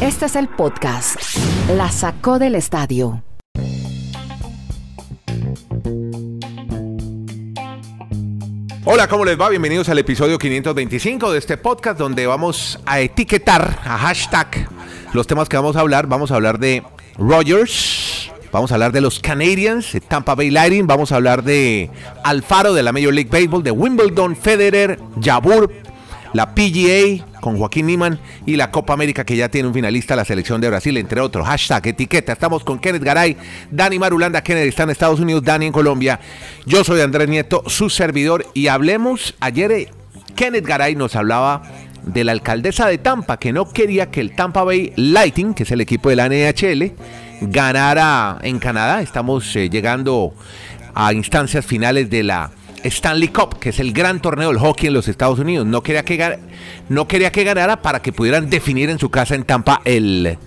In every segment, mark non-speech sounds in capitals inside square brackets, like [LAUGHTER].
Este es el podcast. La sacó del estadio. Hola, ¿cómo les va? Bienvenidos al episodio 525 de este podcast donde vamos a etiquetar, a hashtag, los temas que vamos a hablar. Vamos a hablar de Rogers, vamos a hablar de los Canadiens, de Tampa Bay Lightning, vamos a hablar de Alfaro de la Major League Baseball, de Wimbledon, Federer, Jabur, la PGA con Joaquín Niman y la Copa América que ya tiene un finalista, la selección de Brasil, entre otros. Hashtag, etiqueta. Estamos con Kenneth Garay, Dani Marulanda. Kenneth está en Estados Unidos, Dani en Colombia. Yo soy Andrés Nieto, su servidor. Y hablemos, ayer eh, Kenneth Garay nos hablaba de la alcaldesa de Tampa que no quería que el Tampa Bay Lightning, que es el equipo de la NHL, ganara en Canadá. Estamos eh, llegando a instancias finales de la Stanley Cup, que es el gran torneo del hockey en los Estados Unidos. No quería que, no quería que ganara para que pudieran definir en su casa en Tampa el...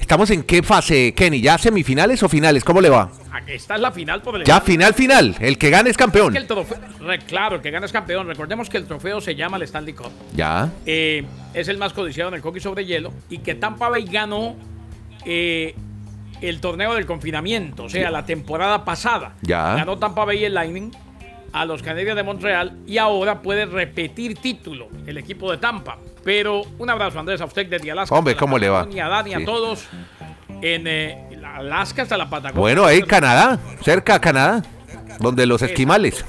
¿Estamos en qué fase, Kenny? ¿Ya semifinales o finales? ¿Cómo le va? Esta es la final por el Ya, final, final. El que gane es campeón. el trofeo, claro, el que gane es campeón. Recordemos que el trofeo se llama el Stanley Cup. Ya. Eh, es el más codiciado en el hockey sobre hielo. Y que Tampa Bay ganó eh, el torneo del confinamiento, o sea, la temporada pasada. Ya. Ganó Tampa Bay el Lightning a los Canadiens de Montreal y ahora puede repetir título el equipo de Tampa. Pero un abrazo, Andrés, a usted desde Alaska. Hombre, ¿cómo le va? Y a Dani, a todos. En eh, Alaska hasta la Patagonia. Bueno, ahí Canadá, cerca a Canadá, donde los esquimales.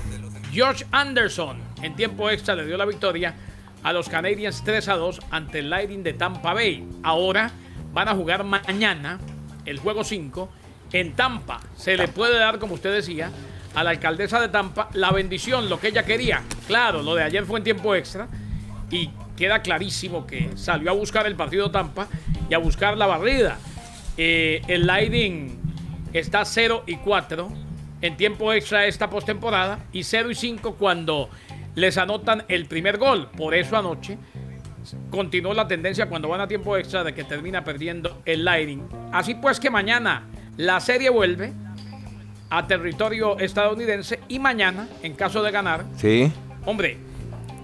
George Anderson en tiempo extra le dio la victoria a los Canadiens 3 a 2 ante el Lightning de Tampa Bay. Ahora van a jugar mañana el juego 5 en Tampa. Se le puede dar, como usted decía, a la alcaldesa de Tampa la bendición, lo que ella quería. Claro, lo de ayer fue en tiempo extra y queda clarísimo que salió a buscar el partido Tampa y a buscar la barrida. Eh, el Lightning está 0 y 4 en tiempo extra esta postemporada y 0 y 5 cuando les anotan el primer gol. Por eso anoche continuó la tendencia cuando van a tiempo extra de que termina perdiendo el Lightning. Así pues que mañana la serie vuelve a territorio estadounidense y mañana, en caso de ganar, sí. hombre,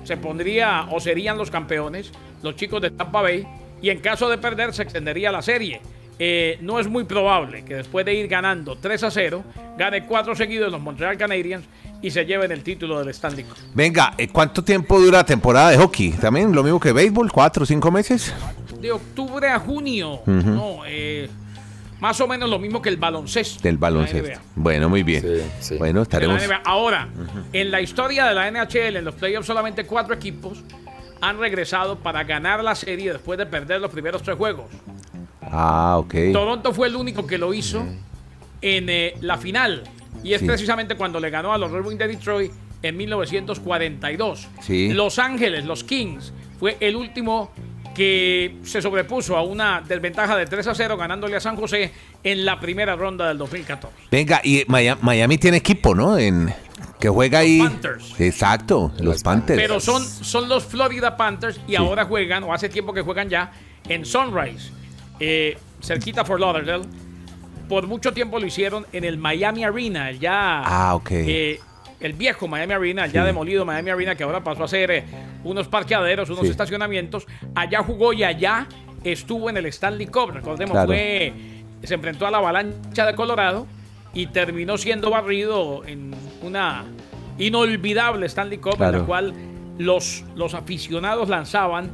se pondría o serían los campeones los chicos de Tampa Bay y en caso de perder se extendería la serie. Eh, no es muy probable que después de ir ganando 3 a 0, gane cuatro seguidos los Montreal Canadiens y se lleven el título del Stanley Cup. Venga, eh, ¿cuánto tiempo dura la temporada de hockey? ¿También lo mismo que béisbol? ¿Cuatro o cinco meses? De octubre a junio. No, eh, más o menos lo mismo que el baloncesto. Del baloncesto. Bueno, muy bien. Bueno, estaremos. Ahora, en la historia de la NHL, en los playoffs, solamente cuatro equipos han regresado para ganar la serie después de perder los primeros tres juegos. Ah, ok. Toronto fue el único que lo hizo en eh, la final. Y es precisamente cuando le ganó a los Red Wings de Detroit en 1942. Sí. Los Ángeles, los Kings, fue el último que se sobrepuso a una desventaja de 3 a 0 ganándole a San José en la primera ronda del 2014. Venga, y Miami, tiene equipo, ¿no? En que juega ahí. Los Panthers. Exacto, los Panthers. Pero son, son los Florida Panthers y ahora juegan, o hace tiempo que juegan ya, en Sunrise, eh, cerquita Fort Lauderdale. Por mucho tiempo lo hicieron en el Miami Arena, ya. Ah, ok. Eh, el viejo Miami Arena, el ya demolido Miami Arena, que ahora pasó a ser eh, unos parqueaderos, unos estacionamientos. Allá jugó y allá estuvo en el Stanley Cup. Recordemos, fue, se enfrentó a la avalancha de Colorado y terminó siendo barrido en una inolvidable Stanley Cup en la cual los, los aficionados lanzaban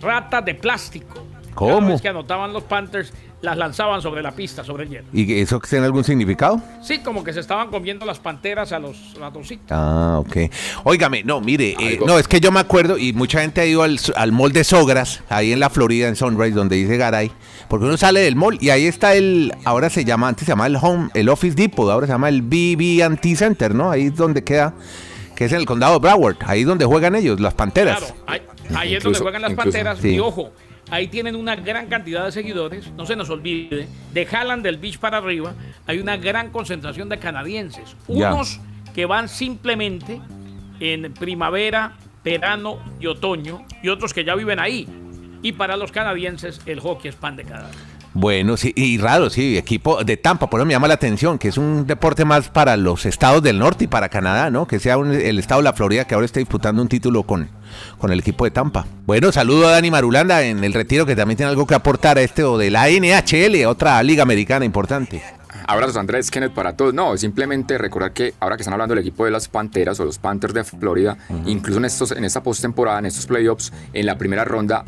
ratas de plástico. ¿Cómo? Es que anotaban los Panthers las lanzaban sobre la pista, sobre el hielo. ¿Y eso tiene algún significado? Sí, como que se estaban comiendo las panteras a los ratoncitos. Ah, ok. Óigame, no, mire, eh, no, es que yo me acuerdo y mucha gente ha ido al, al mall de Sogras, ahí en la Florida, en Sunrise, donde dice Garay, porque uno sale del mall y ahí está el, ahora se llama, antes se llama el Home, el Office Depot, ahora se llama el BB&T Center, ¿no? Ahí es donde queda, que es en el condado de Broward, ahí es donde juegan ellos, las panteras. Claro, ahí, es donde juegan las panteras, y ojo, Ahí tienen una gran cantidad de seguidores. No se nos olvide, de Halland del Beach para arriba, hay una gran concentración de canadienses. Unos que van simplemente en primavera, verano y otoño, y otros que ya viven ahí. Y para los canadienses, el hockey es pan de cada día. Bueno, sí, y raro, sí, equipo de Tampa, por eso me llama la atención, que es un deporte más para los estados del norte y para Canadá, ¿no? Que sea un- el estado de la Florida que ahora está disputando un título con, con el equipo de Tampa. Bueno, saludo a Dani Marulanda en el retiro, que también tiene algo que aportar a este o de la NHL, otra liga americana importante. Abrazos Andrés, Kenneth para todos. No, simplemente recordar que ahora que están hablando del equipo de las Panteras o los Panthers de Florida, incluso en, estos, en esta postemporada, en estos playoffs, en la primera ronda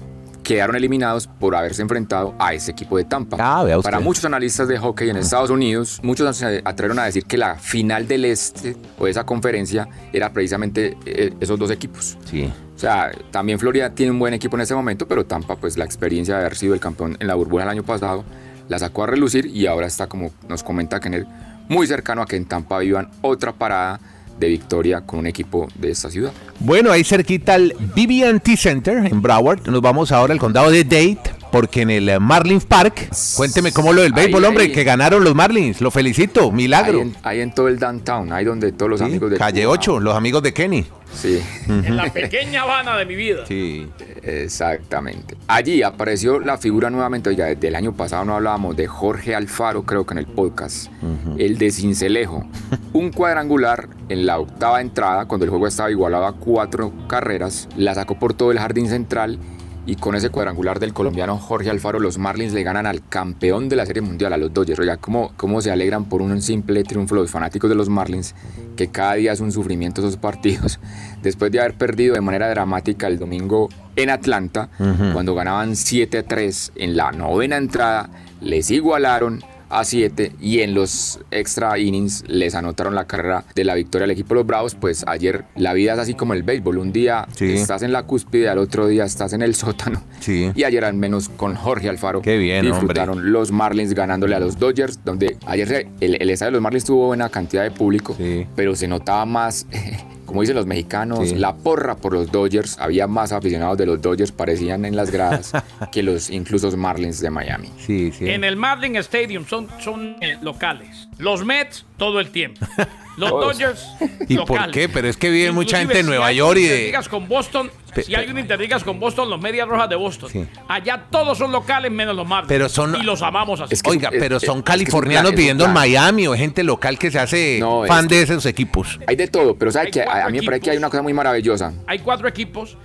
quedaron eliminados por haberse enfrentado a ese equipo de Tampa. Ah, vea usted. Para muchos analistas de hockey en Estados Unidos, muchos se atrevieron a decir que la final del este o de esa conferencia era precisamente eh, esos dos equipos. Sí. O sea, también Florida tiene un buen equipo en este momento, pero Tampa, pues la experiencia de haber sido el campeón en la burbuja el año pasado, la sacó a relucir y ahora está, como nos comenta Kenneth, muy cercano a que en Tampa vivan otra parada de victoria con un equipo de esta ciudad. Bueno, ahí cerquita al BB&T Center en Broward. Nos vamos ahora al condado de Dade, porque en el eh, Marlins Park, cuénteme cómo lo del Ahí, béisbol, hombre, ahí. que ganaron los Marlins. Lo felicito, milagro. Ahí en, ahí en todo el downtown, ahí donde todos los Sí, amigos de Calle Cuba- 8, los amigos de Kenny. Sí, En la pequeña Habana de mi vida. Sí. exactamente. Allí apareció la figura nuevamente, ya desde el año pasado no hablábamos de Jorge Alfaro, creo que en el podcast, el de Cincelejo. Un cuadrangular en la octava entrada, cuando el juego estaba igualado a cuatro carreras, la sacó por todo el jardín central y con ese cuadrangular del colombiano Jorge Alfaro, los Marlins le ganan al campeón de la Serie Mundial, a los Dodgers. Oiga, ¿cómo, cómo se alegran por un simple triunfo los fanáticos de los Marlins, que cada día es un sufrimiento esos partidos. [LAUGHS] Después de haber perdido de manera dramática el domingo en Atlanta, cuando ganaban 7-3 en la novena entrada, les igualaron a 7 y en los extra innings les anotaron la carrera de la victoria al equipo de los Bravos, pues ayer la vida es así como el béisbol, un día Sí. estás en la cúspide, al otro día estás en el sótano Sí. y ayer al menos con Jorge Alfaro Qué bien, disfrutaron los Marlins ganándole a los Dodgers, donde ayer el, el estadio de los Marlins tuvo buena cantidad de público, Sí. pero se notaba más, [LAUGHS] como dicen los mexicanos, Sí. la porra por los Dodgers, había más aficionados de los Dodgers, parecían en las gradas [LAUGHS] que los incluso los Marlins de Miami. Sí, sí. En el Marlin Stadium son, son eh, locales. Los Mets todo el tiempo. [LAUGHS] Los. Dodgers ¿Y por qué? Pero es que vive mucha gente en Nueva York y de- interligas con Boston, Pe- si un interligas con Boston, los Medias Rojas de Boston. Sí. Allá todos son locales menos los Marlins. Pero son- Y los amamos así. Es que- Oiga, es- pero son es californianos viviendo en. Miami o gente local que se hace No, es fan que- de esos equipos. Hay de todo, pero ¿sabe Hay que A, mí me parece que hay una cosa muy maravillosa. Hay cuatro equipos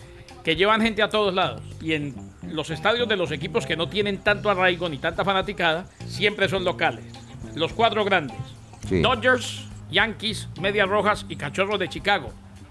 que llevan gente a todos lados. Y en los estadios de los equipos que no tienen tanto arraigo ni tanta fanaticada, siempre son locales. Los cuatro grandes. Sí. Dodgers, Yankees, Medias Rojas y Cachorros de Chicago.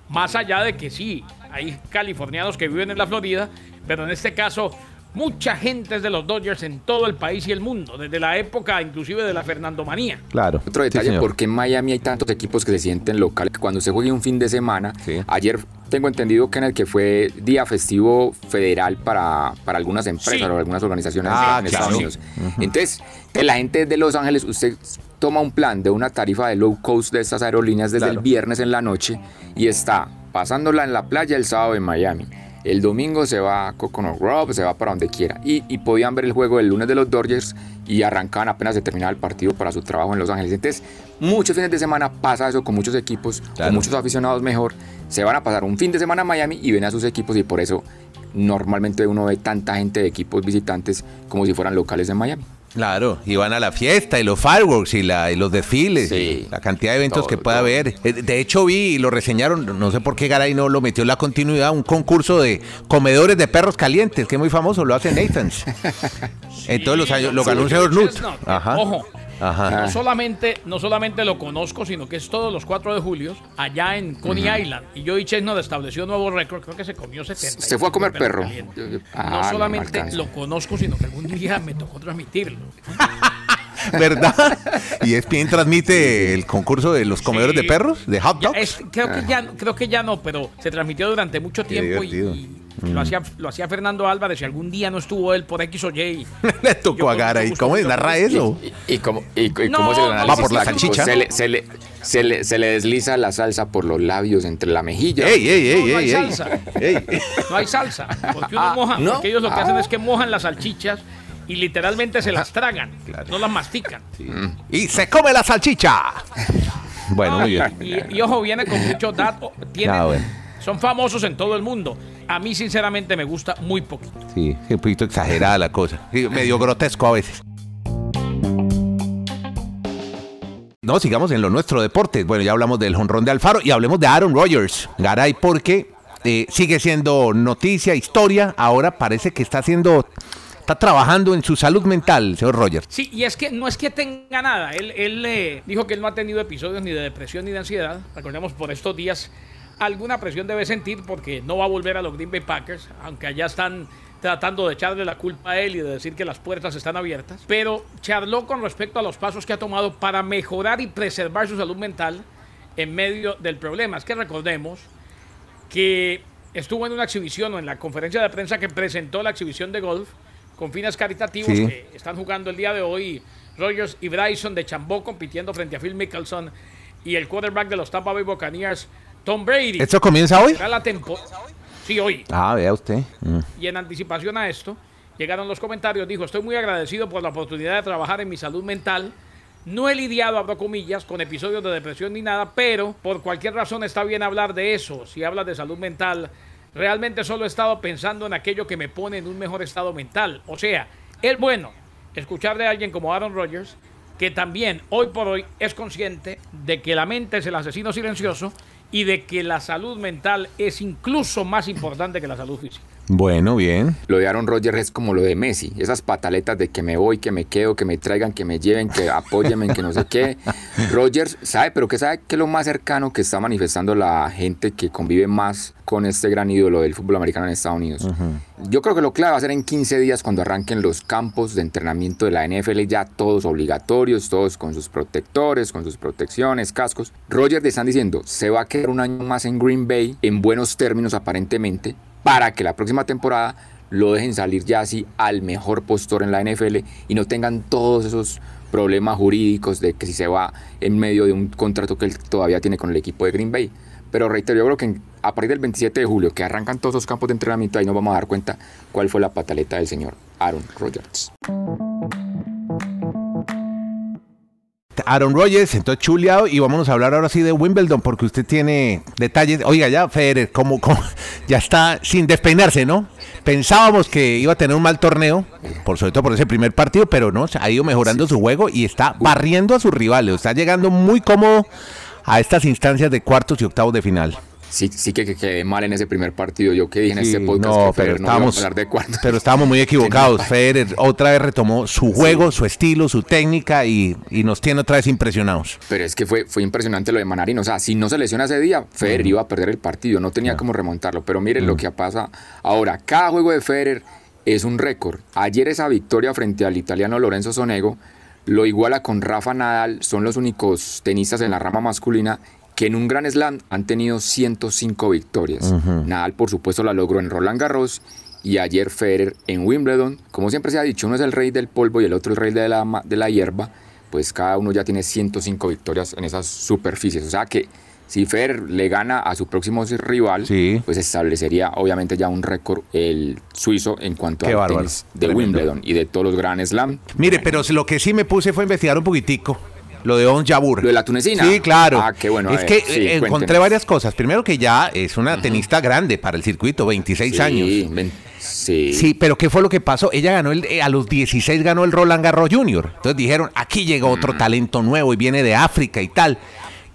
Más allá de que sí, hay californianos que viven en la Florida, pero en este caso mucha gente es de los Dodgers en todo el país y el mundo, desde la época inclusive de la Fernandomanía. Claro. Otro detalle, ¿por qué en Miami hay tantos equipos que se sienten locales? Cuando se juegue un fin de semana, Sí. ayer tengo entendido que en el que fue día festivo federal para, para algunas empresas Sí. o algunas organizaciones Ah, en claro. Estados Unidos. Entonces, que la gente de Los Ángeles, usted toma un plan de una tarifa de low cost de estas aerolíneas desde Claro. el viernes en la noche y está pasándola en la playa el sábado en Miami. El domingo se va a Coconut Grove, se va para donde quiera. Y, y podían ver el juego el lunes de los Dodgers y arrancaban apenas de terminar el partido para su trabajo en Los Ángeles. Entonces, muchos fines de semana pasa eso con muchos equipos, Claro. con muchos aficionados mejor. Se van a pasar un fin de semana a Miami y ven a sus equipos y por eso normalmente uno ve tanta gente de equipos visitantes como si fueran locales en Miami. Claro, y van a la fiesta y los fireworks y, la, y los desfiles, Sí. y la cantidad de eventos Todo, que pueda todo. haber. Eh, De hecho vi y lo reseñaron, no sé por qué Garay no lo metió en la continuidad, un concurso de comedores de perros calientes, que es muy famoso, lo hace Nathan's. [LAUGHS] En todos los años, lo ganó un Sí, señor Nut. Ajá. Ojo, Ajá. no solamente, no solamente lo conozco, sino que es todos los 4 de julio allá en Coney Island. Y Joey Chestnut estableció nuevo récord, creo que se comió 70. Se fue a comer perro. Ah, no no, solamente no lo conozco, sino que algún día me tocó transmitirlo. [LAUGHS] ¿Verdad? Y ESPN transmite el concurso de los comedores Sí. de perros, de hot Ya, dogs. es- creo, que ya, creo que ya no, pero se transmitió durante mucho Qué tiempo y. y lo, hacía, lo hacía Fernando Álvarez. Si algún día no estuvo él por X o Y. [LAUGHS] Le tocó Yo a mucho ¿Cómo narra eso? Y, y como, y, y No, cómo se le no, analiza Va por la salchicha. Se le, se, le, se, le, se le desliza la salsa por los labios entre la mejilla. ¡Ey, ey, ey, No, no hay ey, salsa. ey. No hay salsa. Porque uno Ah, moja. ¿no? Porque ellos lo que hacen Ah. es que mojan las salchichas y literalmente se las tragan. Claro. No las mastican. Y se come la salchicha. Bueno, muy bien. Y, y ojo, viene con muchos datos. Tienen- Ah, bueno. Son famosos en todo el mundo. A mí, sinceramente, me gusta muy poquito. Sí, un poquito exagerada la cosa. Sí, medio grotesco a veces. No, sigamos en lo nuestro, deportes. Bueno, ya hablamos del jonrón de Alfaro y hablemos de Aaron Rodgers. Garay, porque eh, sigue siendo noticia, historia. Ahora parece que está haciendo está trabajando en su salud mental, señor Rogers. Sí, y es que no es que tenga nada. Él, él eh, dijo que él no ha tenido episodios ni de depresión ni de ansiedad. Recordemos por estos días alguna presión debe sentir porque no va a volver a los Green Bay Packers, aunque allá están tratando de echarle la culpa a él y de decir que las puertas están abiertas. Pero charló con respecto a los pasos que ha tomado para mejorar y preservar su salud mental en medio del problema. Es que recordemos que estuvo en una exhibición o en la conferencia de prensa que presentó la exhibición de golf con fines caritativos Sí. que están jugando el día de hoy. Rogers y Bryson de Chambó compitiendo frente a Phil Mickelson y el quarterback de los Tampa Bay Buccaneers, Tom Brady. ¿Esto comienza hoy? La temporada. Sí, hoy. Ah, vea usted. Mm. Y en anticipación a esto, llegaron los comentarios. Dijo, estoy muy agradecido por la oportunidad de trabajar en mi salud mental. No he lidiado, abro comillas, con episodios de depresión ni nada, pero por cualquier razón está bien hablar de eso. Si hablas de salud mental, realmente solo he estado pensando en aquello que me pone en un mejor estado mental. O sea, es bueno escuchar de alguien como Aaron Rodgers, que también hoy por hoy es consciente de que la mente es el asesino silencioso y de que la salud mental es incluso más importante que la salud física. Bueno, bien. Lo de Aaron Rodgers es como lo de Messi, esas pataletas de que me voy, que me quedo, que me traigan, que me lleven, que apóyenme, que no sé qué. [LAUGHS] Rodgers sabe, pero que sabe que es lo más cercano que está manifestando la gente que convive más con este gran ídolo del fútbol americano en Estados Unidos. Yo creo que lo clave va a ser en 15 días cuando arranquen los campos de entrenamiento de la NFL, ya todos obligatorios, todos con sus protectores, con sus protecciones, cascos. Rodgers le están diciendo, se va a quedar un año más en Green Bay, en buenos términos aparentemente, para que la próxima temporada lo dejen salir ya así al mejor postor en la NFL y no tengan todos esos problemas jurídicos de que si se va en medio de un contrato que él todavía tiene con el equipo de Green Bay. Pero reitero, yo creo que a partir del 27 de julio, que arrancan todos los campos de entrenamiento, ahí nos vamos a dar cuenta cuál fue la pataleta del señor Aaron Rodgers. Aaron Rodgers, entonces chuleado y vámonos a hablar ahora sí de Wimbledon porque usted tiene detalles. Oiga, ya Federer, como, como [LAUGHS] ya está sin despeinarse, ¿no? Pensábamos que iba a tener un mal torneo, por sobre todo por ese primer partido, pero no, ha ido mejorando su juego y está barriendo a sus rivales, está llegando muy cómodo a estas instancias de cuartos y octavos de final. Sí, sí que, que quedé mal en ese primer partido. Yo que dije en Sí, este podcast no, que pero Federer no íbamos estábamos, a hablar de cuartos. pero estábamos muy [LAUGHS] equivocados. Federer otra vez retomó su juego, su estilo, su técnica y, y nos tiene otra vez impresionados. Pero es que fue, fue impresionante lo de Manarín. O sea, si no se lesiona ese día, Federer iba a perder el partido. No tenía cómo remontarlo. Pero miren lo que pasa ahora. Cada juego de Federer es un récord. Ayer esa victoria frente al italiano Lorenzo Sonego lo iguala con Rafa Nadal. Son los únicos tenistas en la rama masculina que en un gran slam han tenido 105 victorias. Nadal, por supuesto, la logró en Roland Garros y ayer Federer en Wimbledon. Como siempre se ha dicho, uno es el rey del polvo y el otro el rey de la, de la hierba. Pues cada uno ya tiene 105 victorias en esas superficies. O sea que si Federer le gana a su próximo rival, Sí. pues establecería obviamente ya un récord el suizo en cuanto tenis de Tremendo. Wimbledon y de todos los Grand Slam. Mire, pero lo que sí me puse fue a investigar un poquitico. Lo de On Jabur. Lo de la tunecina. Sí, claro. Ah, qué bueno. Es ver, que sí, eh, encontré cuéntenos. varias cosas. Primero que ya es una tenista grande para el circuito, 26 Sí, años. ven- sí. Sí, pero ¿qué fue lo que pasó? Ella ganó el, eh, a los 16 ganó el Roland Garros Junior. Entonces dijeron, aquí llega otro talento nuevo y viene de África y tal.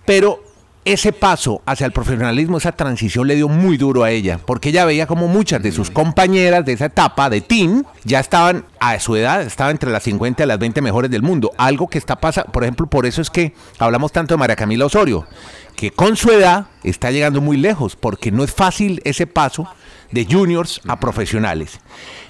Pero ese paso hacia el profesionalismo, esa transición le dio muy duro a ella, porque ella veía como muchas de sus compañeras de esa etapa de teen ya estaban a su edad, estaban entre las 50 y las 20 mejores del mundo. Algo que está pasando, por ejemplo, por eso es que hablamos tanto de María Camila Osorio, que con su edad está llegando muy lejos, porque no es fácil ese paso de juniors a profesionales.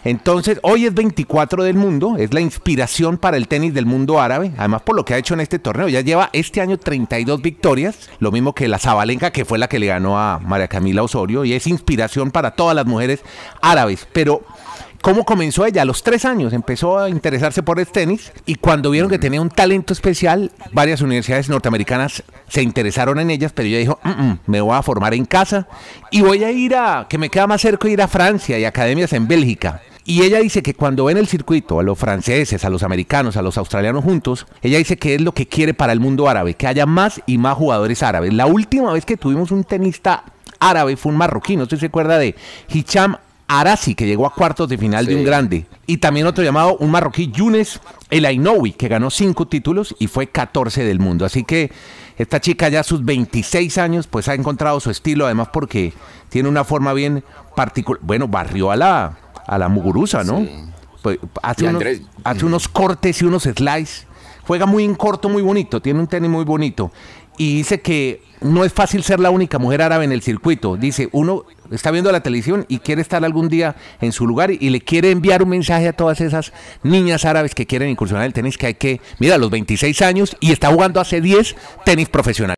Entonces, hoy es 24 del mundo, es la inspiración para el tenis del mundo árabe, además por lo que ha hecho en este torneo, ya lleva este año 32 victorias, lo mismo que la Zabalenka, que fue la que le ganó a María Camila Osorio, y es inspiración para todas las mujeres árabes, pero... ¿Cómo comenzó ella? A los tres años empezó a interesarse por el tenis y cuando vieron que tenía un talento especial, varias universidades norteamericanas se interesaron en ellas, pero ella dijo, "Mm, mm, me voy a formar en casa y voy a ir a, que me queda más cerca ir a Francia y academias en Bélgica. Y ella dice que cuando ven el circuito, a los franceses, a los americanos, a los australianos juntos, ella dice que es lo que quiere para el mundo árabe, que haya más y más jugadores árabes. La última vez que tuvimos un tenista árabe fue un marroquí, no sé si se acuerda de Hicham Arasi, que llegó a cuartos de final de un grande. Y también otro llamado, un marroquí, Yunes El Ainoui, que ganó cinco títulos y fue 14 del mundo. Así que esta chica ya a sus 26 años, pues ha encontrado su estilo, además porque tiene una forma bien particular. Bueno, barrió a la, a la Muguruza, ¿no? Sí. Pues, hace, unos, hace unos cortes y unos slides. Juega muy en corto, muy bonito. Tiene un tenis muy bonito. Y dice que no es fácil ser la única mujer árabe en el circuito. Dice, uno está viendo la televisión y quiere estar algún día en su lugar y, le quiere enviar un mensaje a todas esas niñas árabes que quieren incursionar en el tenis que hay que, mira, a los 26 años y está jugando hace 10 tenis profesional.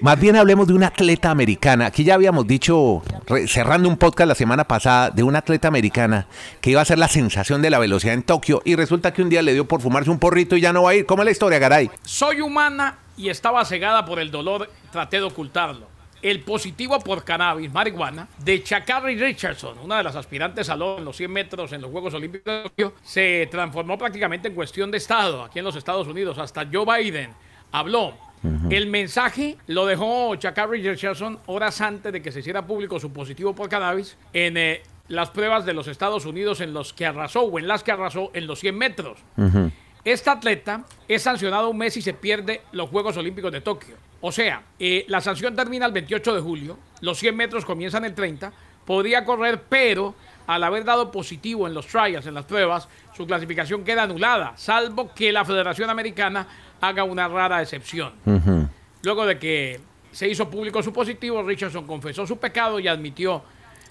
Más bien hablemos de una atleta americana. Aquí ya habíamos dicho, cerrando un podcast la semana pasada, de una atleta americana que iba a ser la sensación de la velocidad en Tokio y resulta que un día le dio por fumarse un porrito y ya no va a ir. ¿Cómo es la historia, Garay? Soy humana y estaba cegada por el dolor, traté de ocultarlo. El positivo por cannabis, marihuana, de Chakari Richardson, una de las aspirantes al oro en los 100 metros en los Juegos Olímpicos de Tokio, se transformó prácticamente en cuestión de Estado aquí en los Estados Unidos. Hasta Joe Biden habló. El mensaje lo dejó Chakari Richardson horas antes de que se hiciera público su positivo por cannabis en eh, las pruebas de los Estados Unidos en los que arrasó o en las que arrasó en los 100 metros. Esta atleta es sancionada un mes y se pierde los Juegos Olímpicos de Tokio. O sea, eh, la sanción termina el 28 de julio, los 100 metros comienzan el 30, podría correr, pero al haber dado positivo en los trials, en las pruebas, su clasificación queda anulada, salvo que la Federación Americana haga una rara excepción. Luego de que se hizo público su positivo, Richardson confesó su pecado y admitió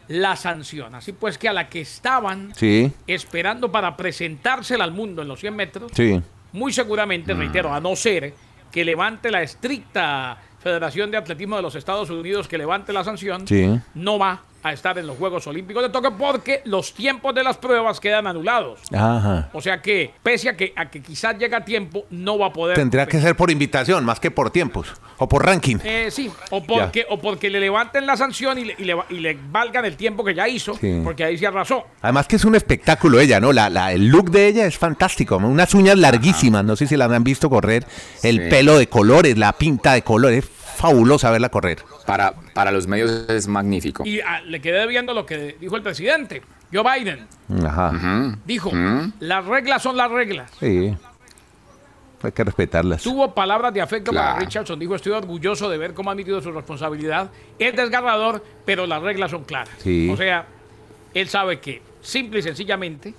la sanción. Así pues que a la que estaban Sí, esperando para presentársela al mundo en los 100 metros, sí. muy seguramente, reitero, a no ser que levante la estricta Federación de Atletismo de los Estados Unidos que levante la sanción, Sí. no va a estar en los Juegos Olímpicos de Tokio porque los tiempos de las pruebas quedan anulados. Ajá. O sea que, pese a que, a que quizás llega a tiempo, no va a poder. Tendría que ser por invitación, más que por tiempos. O por ranking. Eh, sí, o porque, o porque le levanten la sanción y le, y le, y le valgan el tiempo que ya hizo, Sí. porque ahí se arrasó. Además que es un espectáculo ella, ¿no? La, la- el look de ella es fantástico. Unas uñas larguísimas, no sé si las han visto correr. El Sí. pelo de colores, la pinta de colores. Es fabulosa verla correr. Para, para los medios es magnífico. Y ah, le quedé viendo lo que dijo el presidente, Joe Biden. Ajá. Dijo, Mm. las reglas son las reglas. Sí. Hay que respetarlas. Tuvo palabras de afecto para. Richardson. Dijo, estoy orgulloso de ver cómo ha admitido su responsabilidad. Es desgarrador, pero las reglas son claras. Sí. O sea, él sabe que simple y sencillamente,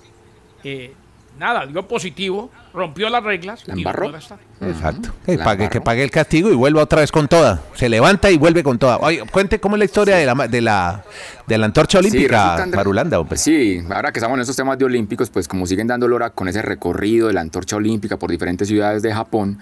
eh, nada, dio positivo, rompió las reglas La no embarró. Exacto. Que La pague, que embarró. pague el castigo y vuelva otra vez con toda. Se levanta y vuelve con toda. Oye, cuente cómo es la historia de, la, ma- de, la, de la antorcha Sí, olímpica, Andrés- Marulanda. hombre. Sí, ahora que estamos en estos temas de olímpicos, pues como siguen dando hora con ese recorrido de la antorcha olímpica por diferentes ciudades de Japón,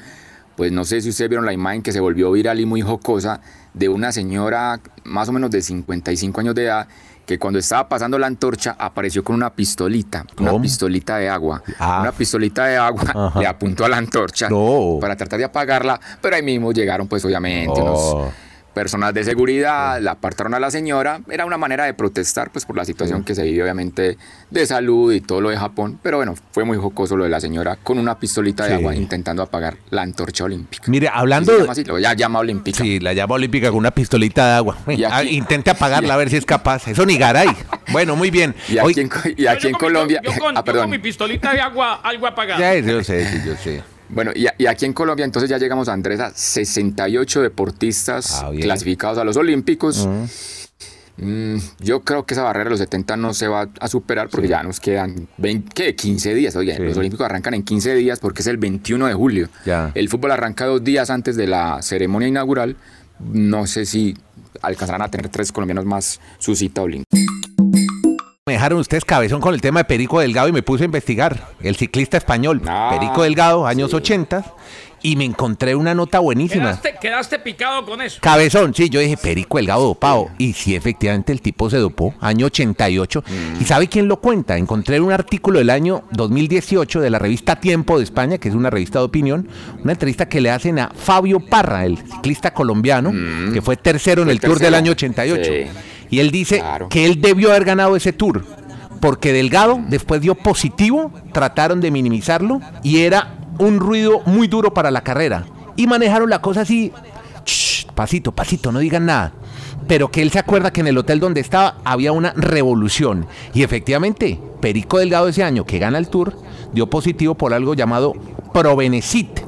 pues no sé si ustedes vieron la imagen que se volvió viral y muy jocosa de una señora más o menos de 55 años de edad que cuando estaba pasando la antorcha apareció con una pistolita, una ¿Cómo? pistolita de agua. Ah. Una pistolita de agua [LAUGHS] Ajá. le apuntó a la antorcha No. para tratar de apagarla, pero ahí mismo llegaron pues obviamente Oh. unos personas de seguridad, la apartaron a la señora. Era una manera de protestar pues por la situación que se vive obviamente de salud y todo lo de Japón. Pero bueno, fue muy jocoso lo de la señora con una pistolita de Sí. agua intentando apagar la antorcha olímpica. Mire, Sí, hablando se de... llama así, lo ya llama olímpica. Sí, la llama olímpica con una pistolita de agua. Y Ah, aquí- Intente apagarla a ver si es capaz. Eso ni garay. Bueno, muy bien. Y Hoy- aquí en, Co- y aquí Yo en con mi- Colombia... Yo, con, [LAUGHS] ah, yo perdón. con mi pistolita de agua, algo apagado. Ya, yo sé, sí, yo sé. Bueno, y, y aquí en Colombia entonces ya llegamos, Andrés, a 68 deportistas Ah, clasificados a los Olímpicos. Mm, yo creo que esa barrera de los 70 no se va a superar porque ya nos quedan 20, ¿qué? 15 días. Oye, Sí. los Olímpicos arrancan en 15 días porque es el 21 de julio. Ya. El fútbol arranca dos días antes de la ceremonia inaugural. No sé si alcanzarán a tener tres colombianos más su cita olímpica. Me dejaron ustedes cabezón con el tema de Perico Delgado y me puse a investigar. El ciclista español, Ah, Perico Delgado, años sí. 80, y me encontré una nota buenísima. Quedaste, quedaste picado con eso. Cabezón, sí, yo dije Perico Delgado dopado. Y sí, efectivamente, el tipo se dopó, año 88. ¿Y sabe quién lo cuenta? Encontré un artículo del año 2018 de la revista Tiempo de España, que es una revista de opinión, una entrevista que le hacen a Fabio Parra, el ciclista colombiano, que fue tercero en el Tour del año 88. Sí. Y él dice Claro. que él debió haber ganado ese Tour. Porque Delgado después dio positivo, trataron de minimizarlo y era un ruido muy duro para la carrera. Y manejaron la cosa así, "Shh, pasito, pasito, no digan nada. pero que él se acuerda que en el hotel donde estaba había una revolución. Y efectivamente, Perico Delgado ese año que gana el Tour dio positivo por algo llamado Provenecit,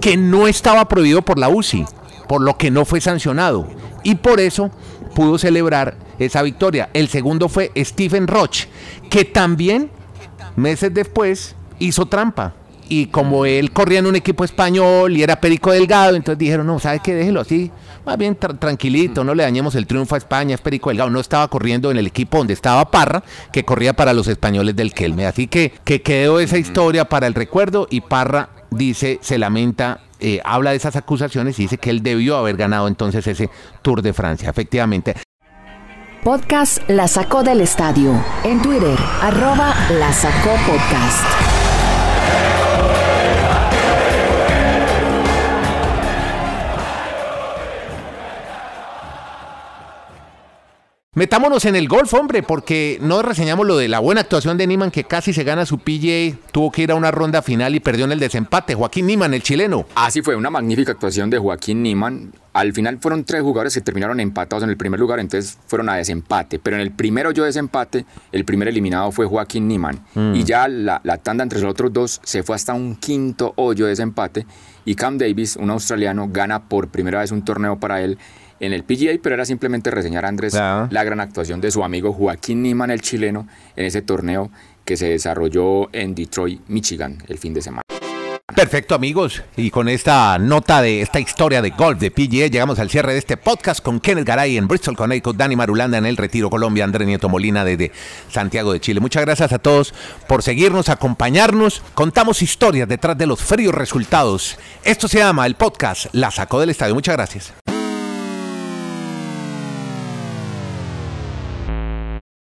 que no estaba prohibido por la UCI, por lo que no fue sancionado. Y por eso pudo celebrar esa victoria. El segundo fue Stephen Roche, que también meses después hizo trampa. Y como él corría en un equipo español y era Perico Delgado, entonces dijeron, no, ¿sabe qué? Déjelo así, más bien tranquilito, no le dañemos el triunfo a España, es Perico Delgado. No estaba corriendo en el equipo donde estaba Parra, que corría para los españoles del Kelme. Así que, que quedó esa historia para el recuerdo y Parra dice, se lamenta eh, habla de esas acusaciones y dice que él debió haber ganado entonces ese Tour de Francia. Efectivamente, Podcast La Sacó del Estadio. En Twitter, arroba La Sacó Podcast. Metámonos en el golf, hombre, porque no reseñamos lo de la buena actuación de Niman que casi se gana su PGA, tuvo que ir a una ronda final y perdió en el desempate. Joaquín Niman, el chileno. Así fue, una magnífica actuación de Joaquín Niman. Al final fueron tres jugadores que terminaron empatados en el primer lugar, entonces fueron a desempate. Pero en el primero yo desempate, el primer eliminado fue Joaquín Niman. Mm. Y ya la, la tanda entre los otros dos se fue hasta un quinto hoyo de desempate. Y Cam Davis, un australiano, gana por primera vez un torneo para él en el PGA, pero era simplemente reseñar a Andrés la gran actuación de su amigo Joaquín Niman, el chileno, en ese torneo que se desarrolló en Detroit, Michigan, el fin de semana. Perfecto amigos, y con esta nota de esta historia de golf de PGA llegamos al cierre de este podcast con Kenneth Garay en Bristol, Connecticut, Dani Marulanda en El Retiro, Colombia, André Nieto Molina desde Santiago de Chile. Muchas gracias a todos por seguirnos, acompañarnos. Contamos historias detrás de los fríos resultados. Esto se llama el podcast La Sacó del Estadio. Muchas gracias.